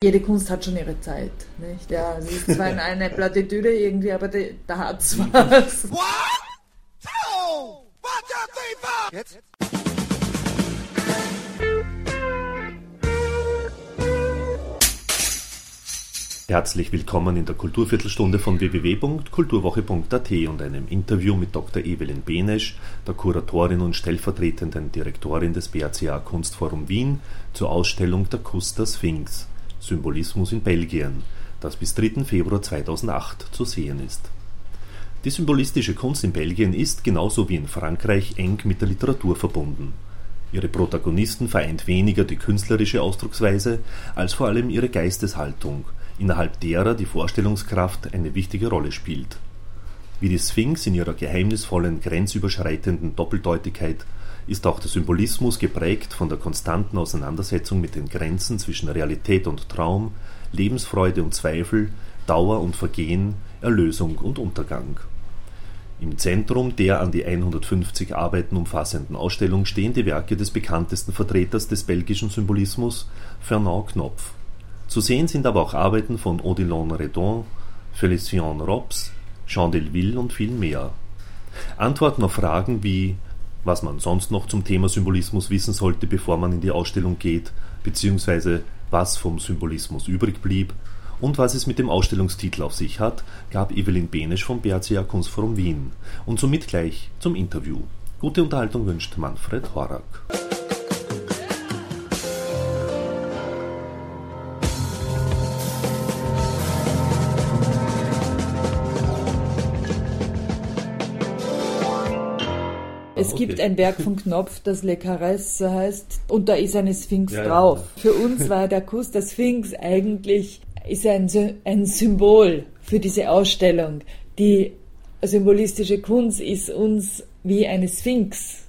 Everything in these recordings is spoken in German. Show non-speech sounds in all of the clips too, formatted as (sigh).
Jede Kunst hat schon ihre Zeit, nicht? Ja, es ist zwar (laughs) eine Plattitüde irgendwie, aber die, da hat's was. (laughs) One, two, one, two, three, four. Jetzt? Herzlich willkommen in der Kulturviertelstunde von www.kulturwoche.at und einem Interview mit Dr. Evelyn Benesch, der Kuratorin und stellvertretenden Direktorin des BACA Kunstforum Wien, zur Ausstellung Der Kuss der Sphinx. Symbolismus in Belgien, das bis 3. Februar 2008 zu sehen ist. Die symbolistische Kunst in Belgien ist, genauso wie in Frankreich, eng mit der Literatur verbunden. Ihre Protagonisten vereint weniger die künstlerische Ausdrucksweise als vor allem ihre Geisteshaltung, innerhalb derer die Vorstellungskraft eine wichtige Rolle spielt. Wie die Sphinx in ihrer geheimnisvollen, grenzüberschreitenden Doppeldeutigkeit ist auch der Symbolismus geprägt von der konstanten Auseinandersetzung mit den Grenzen zwischen Realität und Traum, Lebensfreude und Zweifel, Dauer und Vergehen, Erlösung und Untergang. Im Zentrum der an die 150 Arbeiten umfassenden Ausstellung stehen die Werke des bekanntesten Vertreters des belgischen Symbolismus, Fernand Knopf. Zu sehen sind aber auch Arbeiten von Odilon Redon, Félicien Robs, Jean Delville und viel mehr. Antworten auf Fragen wie was man sonst noch zum Thema Symbolismus wissen sollte, bevor man in die Ausstellung geht, beziehungsweise was vom Symbolismus übrig blieb und was es mit dem Ausstellungstitel auf sich hat, gab Evelyn Benesch vom BRCA Kunstforum Wien und somit gleich zum Interview. Gute Unterhaltung wünscht Manfred Horak. Es okay. gibt ein Werk von Knopf, das Le Caresse heißt, und da ist eine Sphinx ja, drauf. Ja. Für uns war der Kuss der Sphinx eigentlich ist ein, ein Symbol für diese Ausstellung. Die symbolistische Kunst ist uns wie eine Sphinx,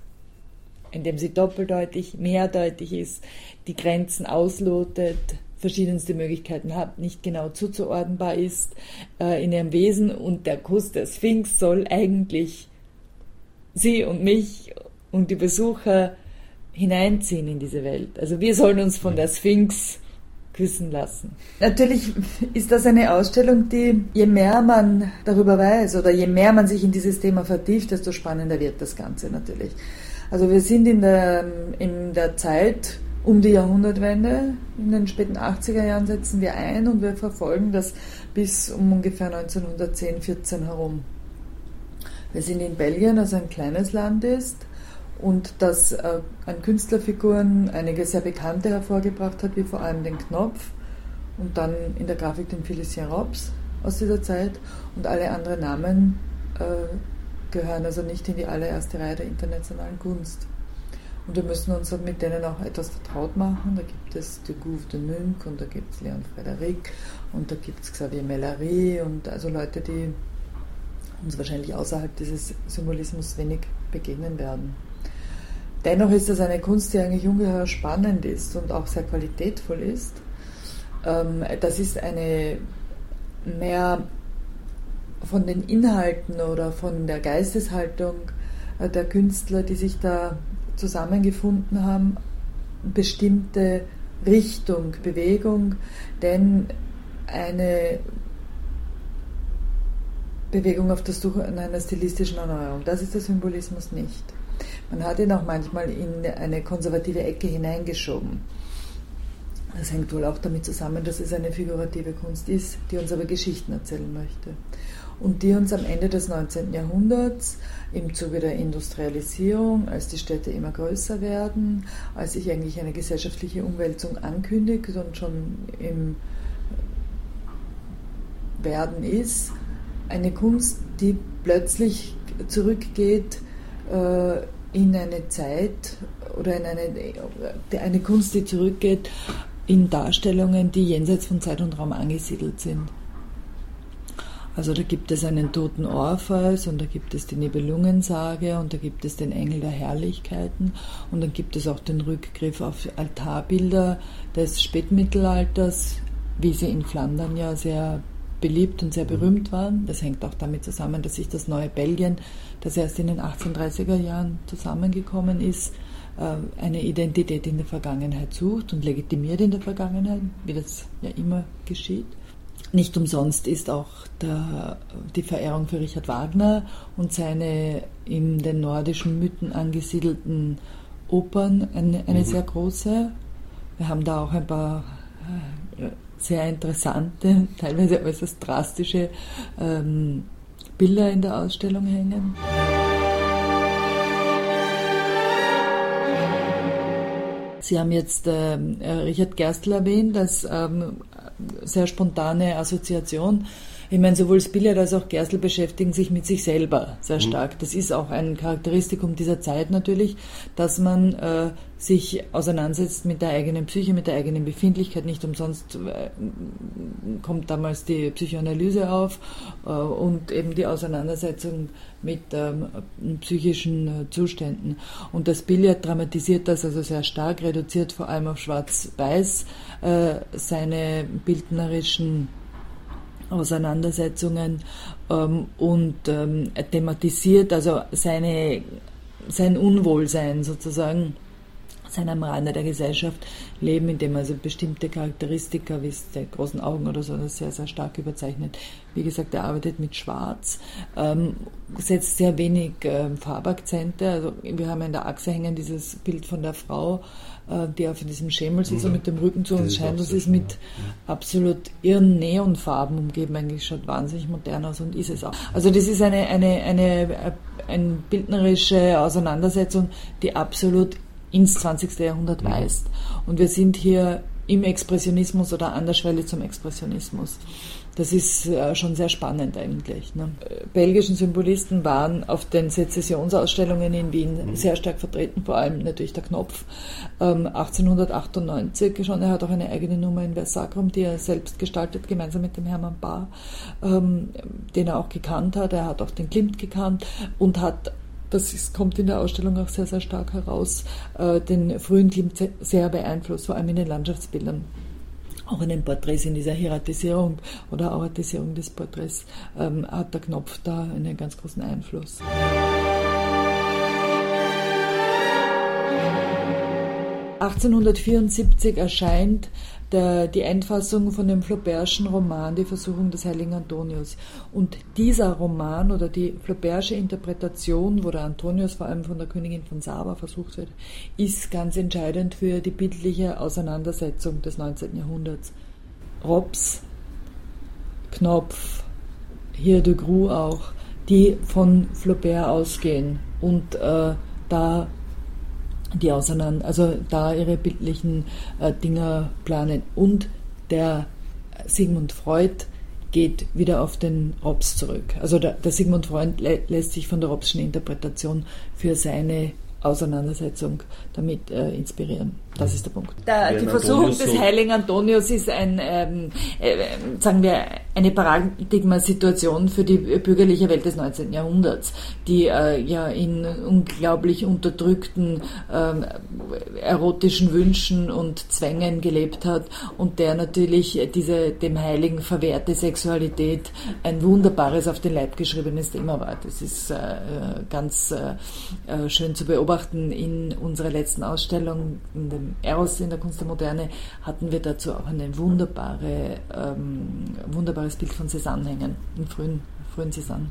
indem sie doppeldeutig, mehrdeutig ist, die Grenzen auslotet, verschiedenste Möglichkeiten hat, nicht genau zuzuordnenbar ist äh, in ihrem Wesen und der Kuss der Sphinx soll eigentlich Sie und mich und die Besucher hineinziehen in diese Welt. Also wir sollen uns von der Sphinx küssen lassen. Natürlich ist das eine Ausstellung, die je mehr man darüber weiß oder je mehr man sich in dieses Thema vertieft, desto spannender wird das Ganze natürlich. Also wir sind in der, in der Zeit um die Jahrhundertwende, in den späten 80er Jahren setzen wir ein und wir verfolgen das bis um ungefähr 1910, 14 herum. Wir sind in Belgien, das ein kleines Land ist und das äh, an Künstlerfiguren einige sehr bekannte hervorgebracht hat, wie vor allem den Knopf und dann in der Grafik den Félicien Robs aus dieser Zeit und alle anderen Namen äh, gehören also nicht in die allererste Reihe der internationalen Kunst. Und wir müssen uns mit denen auch etwas vertraut machen. Da gibt es de Gouve de Munch und da gibt es Leon Frédéric und da gibt es Xavier Mellery und also Leute, die uns wahrscheinlich außerhalb dieses Symbolismus wenig begegnen werden. Dennoch ist das eine Kunst, die eigentlich ungeheuer spannend ist und auch sehr qualitätvoll ist. Ähm, das ist eine mehr von den Inhalten oder von der Geisteshaltung äh, der Künstler, die sich da zusammengefunden haben, bestimmte Richtung, Bewegung, denn eine Bewegung auf der Suche nach einer stilistischen Erneuerung. Das ist der Symbolismus nicht. Man hat ihn auch manchmal in eine konservative Ecke hineingeschoben. Das hängt wohl auch damit zusammen, dass es eine figurative Kunst ist, die uns aber Geschichten erzählen möchte. Und die uns am Ende des 19. Jahrhunderts im Zuge der Industrialisierung, als die Städte immer größer werden, als sich eigentlich eine gesellschaftliche Umwälzung ankündigt und schon im Werden ist, eine Kunst, die plötzlich zurückgeht äh, in eine Zeit oder in eine, eine Kunst, die zurückgeht in Darstellungen, die jenseits von Zeit und Raum angesiedelt sind. Also da gibt es einen toten Orpheus und da gibt es die Nibelungensage und da gibt es den Engel der Herrlichkeiten und dann gibt es auch den Rückgriff auf Altarbilder des Spätmittelalters, wie sie in Flandern ja sehr beliebt und sehr berühmt waren. Das hängt auch damit zusammen, dass sich das neue Belgien, das erst in den 1830er Jahren zusammengekommen ist, äh, eine Identität in der Vergangenheit sucht und legitimiert in der Vergangenheit, wie das ja immer geschieht. Nicht umsonst ist auch der, die Verehrung für Richard Wagner und seine in den nordischen Mythen angesiedelten Opern eine, eine mhm. sehr große. Wir haben da auch ein paar äh, sehr interessante, teilweise äußerst drastische ähm, Bilder in der Ausstellung hängen. Sie haben jetzt äh, Richard Gerstl erwähnt, als ähm, sehr spontane Assoziation. Ich meine, sowohl Spiller als auch Gerstl beschäftigen sich mit sich selber sehr mhm. stark. Das ist auch ein Charakteristikum dieser Zeit natürlich, dass man äh, sich auseinandersetzt mit der eigenen Psyche, mit der eigenen Befindlichkeit. Nicht umsonst äh, kommt damals die Psychoanalyse auf äh, und eben die Auseinandersetzung mit ähm, psychischen äh, Zuständen. Und das Billard dramatisiert das also sehr stark, reduziert vor allem auf Schwarz-Weiß äh, seine bildnerischen Auseinandersetzungen ähm, und ähm, thematisiert also seine, sein Unwohlsein sozusagen sein am Rande der Gesellschaft leben, indem also bestimmte Charakteristika, wie es der großen Augen oder so, das sehr, sehr stark überzeichnet. Wie gesagt, er arbeitet mit Schwarz, ähm, setzt sehr wenig ähm, Farbakzente. Also wir haben in der Achse hängen dieses Bild von der Frau, äh, die auf diesem Schemel sitzt mhm. und mit dem Rücken zu uns scheint. Das ist mit ja. absolut irren Neonfarben umgeben. Eigentlich schaut wahnsinnig modern aus und ist es auch. Also das ist eine, eine, eine, eine bildnerische Auseinandersetzung, die absolut ins 20. Jahrhundert mhm. weist. Und wir sind hier im Expressionismus oder an der Schwelle zum Expressionismus. Das ist äh, schon sehr spannend eigentlich. Ne? Belgischen Symbolisten waren auf den Sezessionsausstellungen in Wien mhm. sehr stark vertreten, vor allem natürlich der Knopf. Ähm, 1898 schon, er hat auch eine eigene Nummer in Versacrum, die er selbst gestaltet, gemeinsam mit dem Hermann Bahr, ähm, den er auch gekannt hat. Er hat auch den Klimt gekannt und hat das ist, kommt in der Ausstellung auch sehr, sehr stark heraus, äh, den frühen Klimt sehr beeinflusst, vor allem in den Landschaftsbildern. Auch in den Porträts, in dieser Hieratisierung oder Auratisierung des Porträts ähm, hat der Knopf da einen ganz großen Einfluss. 1874 erscheint der, die Endfassung von dem Flaubertschen Roman Die Versuchung des heiligen Antonius. Und dieser Roman oder die Flaubertsche Interpretation, wo der Antonius vor allem von der Königin von Saba versucht wird, ist ganz entscheidend für die bildliche Auseinandersetzung des 19. Jahrhunderts. Robs, Knopf, hier de Gru auch, die von Flaubert ausgehen und äh, da die auseinander, also da ihre bildlichen äh, Dinger planen. Und der Sigmund Freud geht wieder auf den Robs zurück. Also der, der Sigmund Freud lä lässt sich von der Robschen Interpretation für seine Auseinandersetzung damit äh, inspirieren. Das ist der Punkt. Der, die Versuchung des heiligen Antonius ist ein, ähm, äh, sagen wir, eine Paradigmasituation für die bürgerliche Welt des 19. Jahrhunderts, die äh, ja in unglaublich unterdrückten ähm, erotischen Wünschen und Zwängen gelebt hat und der natürlich diese dem Heiligen verwehrte Sexualität ein wunderbares auf den Leib geschriebenes Thema war. Das ist äh, ganz äh, äh, schön zu beobachten in unserer letzten Ausstellung in dem Eros in der Kunst der Moderne hatten wir dazu auch ein wunderbare, ähm, wunderbares Bild von Cézanne hängen, im frühen, frühen Cézanne.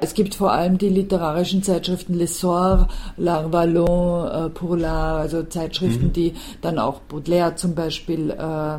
Es gibt vor allem die literarischen Zeitschriften L'Essor, L'Arvallon, äh, Pour l'Art, also Zeitschriften, mhm. die dann auch Baudelaire zum Beispiel äh,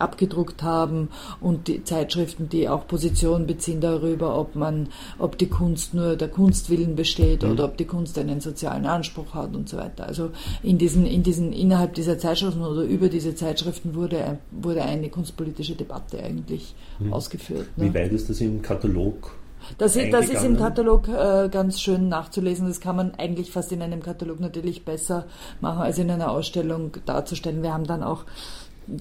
abgedruckt haben und die Zeitschriften, die auch Position beziehen darüber, ob man, ob die Kunst nur der Kunstwillen besteht mhm. oder ob die Kunst einen sozialen Anspruch hat und so weiter. Also in diesen, in diesen, innerhalb dieser Zeitschriften oder über diese Zeitschriften wurde, wurde eine kunstpolitische Debatte eigentlich mhm. ausgeführt. Ne? Wie weit ist das im Katalog das ist, das ist im Katalog äh, ganz schön nachzulesen. Das kann man eigentlich fast in einem Katalog natürlich besser machen, als in einer Ausstellung darzustellen. Wir haben dann auch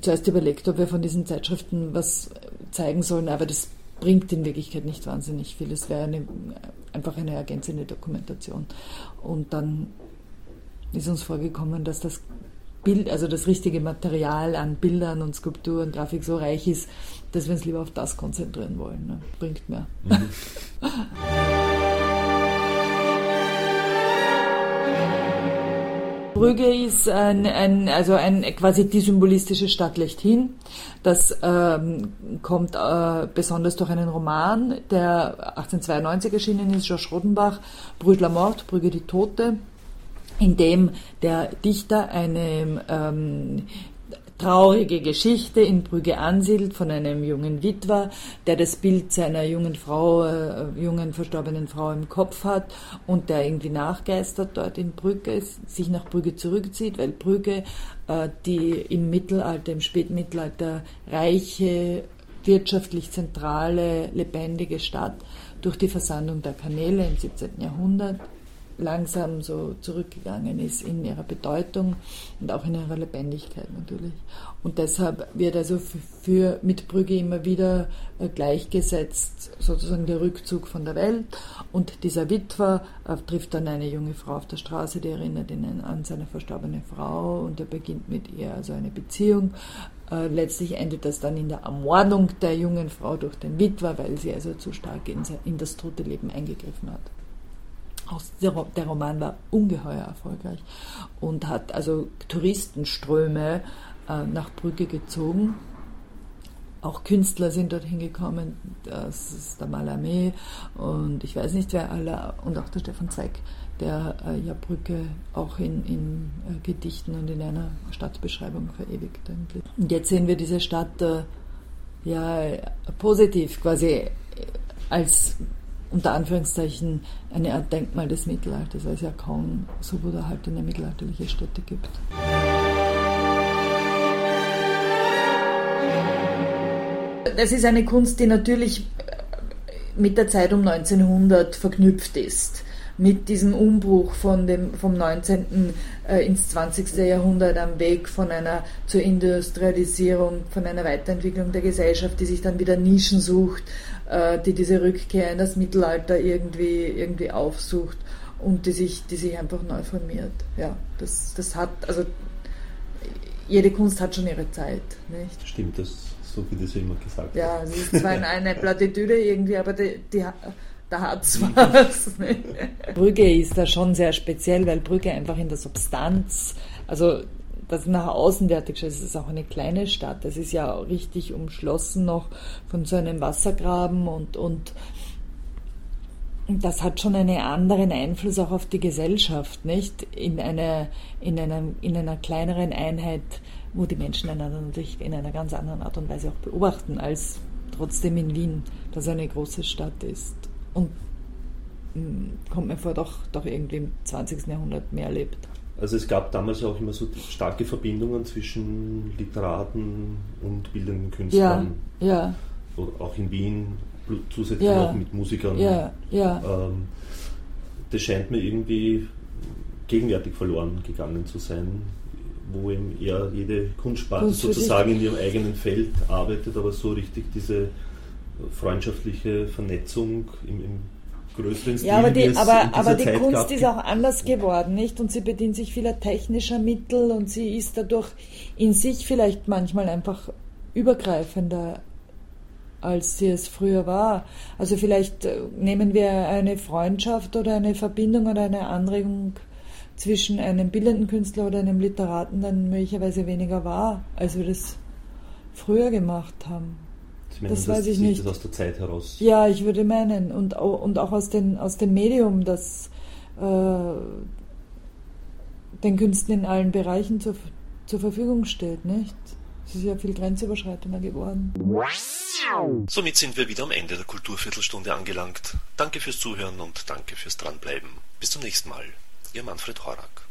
zuerst überlegt, ob wir von diesen Zeitschriften was zeigen sollen, aber das bringt in Wirklichkeit nicht wahnsinnig viel. Es wäre eine, einfach eine ergänzende Dokumentation. Und dann ist uns vorgekommen, dass das Bild, also das richtige Material an Bildern und Skulpturen, Grafik so reich ist, dass wir uns lieber auf das konzentrieren wollen. Ne? Bringt mehr. Mhm. (laughs) Brügge ist ein, ein, also ein quasi die symbolistische Stadt lechthin. Das ähm, kommt äh, besonders durch einen Roman, der 1892 erschienen ist, Georges Rodenbach, Brügge la Mort, Brügge die Tote, in dem der Dichter eine ähm, traurige Geschichte in Brügge ansiedelt von einem jungen Witwer, der das Bild seiner jungen Frau, äh, jungen verstorbenen Frau im Kopf hat und der irgendwie nachgeistert dort in Brügge, sich nach Brügge zurückzieht, weil Brügge äh, die im Mittelalter, im Spätmittelalter reiche, wirtschaftlich zentrale, lebendige Stadt durch die Versandung der Kanäle im 17. Jahrhundert langsam so zurückgegangen ist in ihrer Bedeutung und auch in ihrer Lebendigkeit natürlich. Und deshalb wird also für, für mit Brügge immer wieder äh, gleichgesetzt sozusagen der Rückzug von der Welt und dieser Witwer äh, trifft dann eine junge Frau auf der Straße, die erinnert ihn an seine verstorbene Frau und er beginnt mit ihr also eine Beziehung. Äh, letztlich endet das dann in der Ermordung der jungen Frau durch den Witwer, weil sie also zu stark in, in das tote Leben eingegriffen hat der Roman war ungeheuer erfolgreich und hat also Touristenströme äh, nach Brügge gezogen. Auch Künstler sind dorthin gekommen, das ist der Mallarmé und ich weiß nicht wer alle, und auch der Stefan Zweig, der äh, ja Brücke auch in, in äh, Gedichten und in einer Stadtbeschreibung verewigt. Und jetzt sehen wir diese Stadt ja positiv quasi als unter Anführungszeichen eine Art Denkmal des Mittelalters, weil es ja kaum so wohlerhaltene mittelalterliche Städte gibt. Das ist eine Kunst, die natürlich mit der Zeit um 1900 verknüpft ist mit diesem Umbruch von dem, vom 19. Äh, ins 20. Jahrhundert am Weg von einer zur Industrialisierung, von einer Weiterentwicklung der Gesellschaft, die sich dann wieder Nischen sucht, äh, die diese Rückkehr in das Mittelalter irgendwie, irgendwie aufsucht und die sich, die sich einfach neu formiert. Ja, das, das hat, also jede Kunst hat schon ihre Zeit, nicht? Stimmt, das, so wie das immer gesagt Ja, es ist zwar (laughs) eine Plattitüde irgendwie, aber die, die da hat's was. Brügge ist da schon sehr speziell, weil Brügge einfach in der Substanz, also das nach außen wertig ist, ist auch eine kleine Stadt. Das ist ja richtig umschlossen noch von so einem Wassergraben und, und das hat schon einen anderen Einfluss auch auf die Gesellschaft, nicht? In einer, in einer, in einer kleineren Einheit, wo die Menschen einander natürlich in einer ganz anderen Art und Weise auch beobachten, als trotzdem in Wien, das eine große Stadt ist. Und hm, kommt mir vor, doch, doch irgendwie im 20. Jahrhundert mehr lebt. Also es gab damals auch immer so starke Verbindungen zwischen Literaten und bildenden Künstlern. Ja, ja. Auch in Wien, zusätzlich ja, auch mit Musikern. Ja, ja. Ähm, das scheint mir irgendwie gegenwärtig verloren gegangen zu sein, wo eben eher jede Kunstsparte sozusagen in ihrem eigenen Feld arbeitet, aber so richtig diese freundschaftliche Vernetzung im, im größeren Stil. Ja, aber die, aber, aber die Kunst gab. ist auch anders geworden, nicht? Und sie bedient sich vieler technischer Mittel und sie ist dadurch in sich vielleicht manchmal einfach übergreifender als sie es früher war. Also vielleicht äh, nehmen wir eine Freundschaft oder eine Verbindung oder eine Anregung zwischen einem bildenden Künstler oder einem Literaten dann möglicherweise weniger wahr, als wir das früher gemacht haben. Meinen, das weiß ich nicht. Das aus der Zeit heraus. Ja, ich würde meinen. Und, und auch aus, den, aus dem Medium, das äh, den Künsten in allen Bereichen zur, zur Verfügung steht, nicht? Es ist ja viel grenzüberschreitender geworden. Somit sind wir wieder am Ende der Kulturviertelstunde angelangt. Danke fürs Zuhören und danke fürs Dranbleiben. Bis zum nächsten Mal. Ihr Manfred Horak.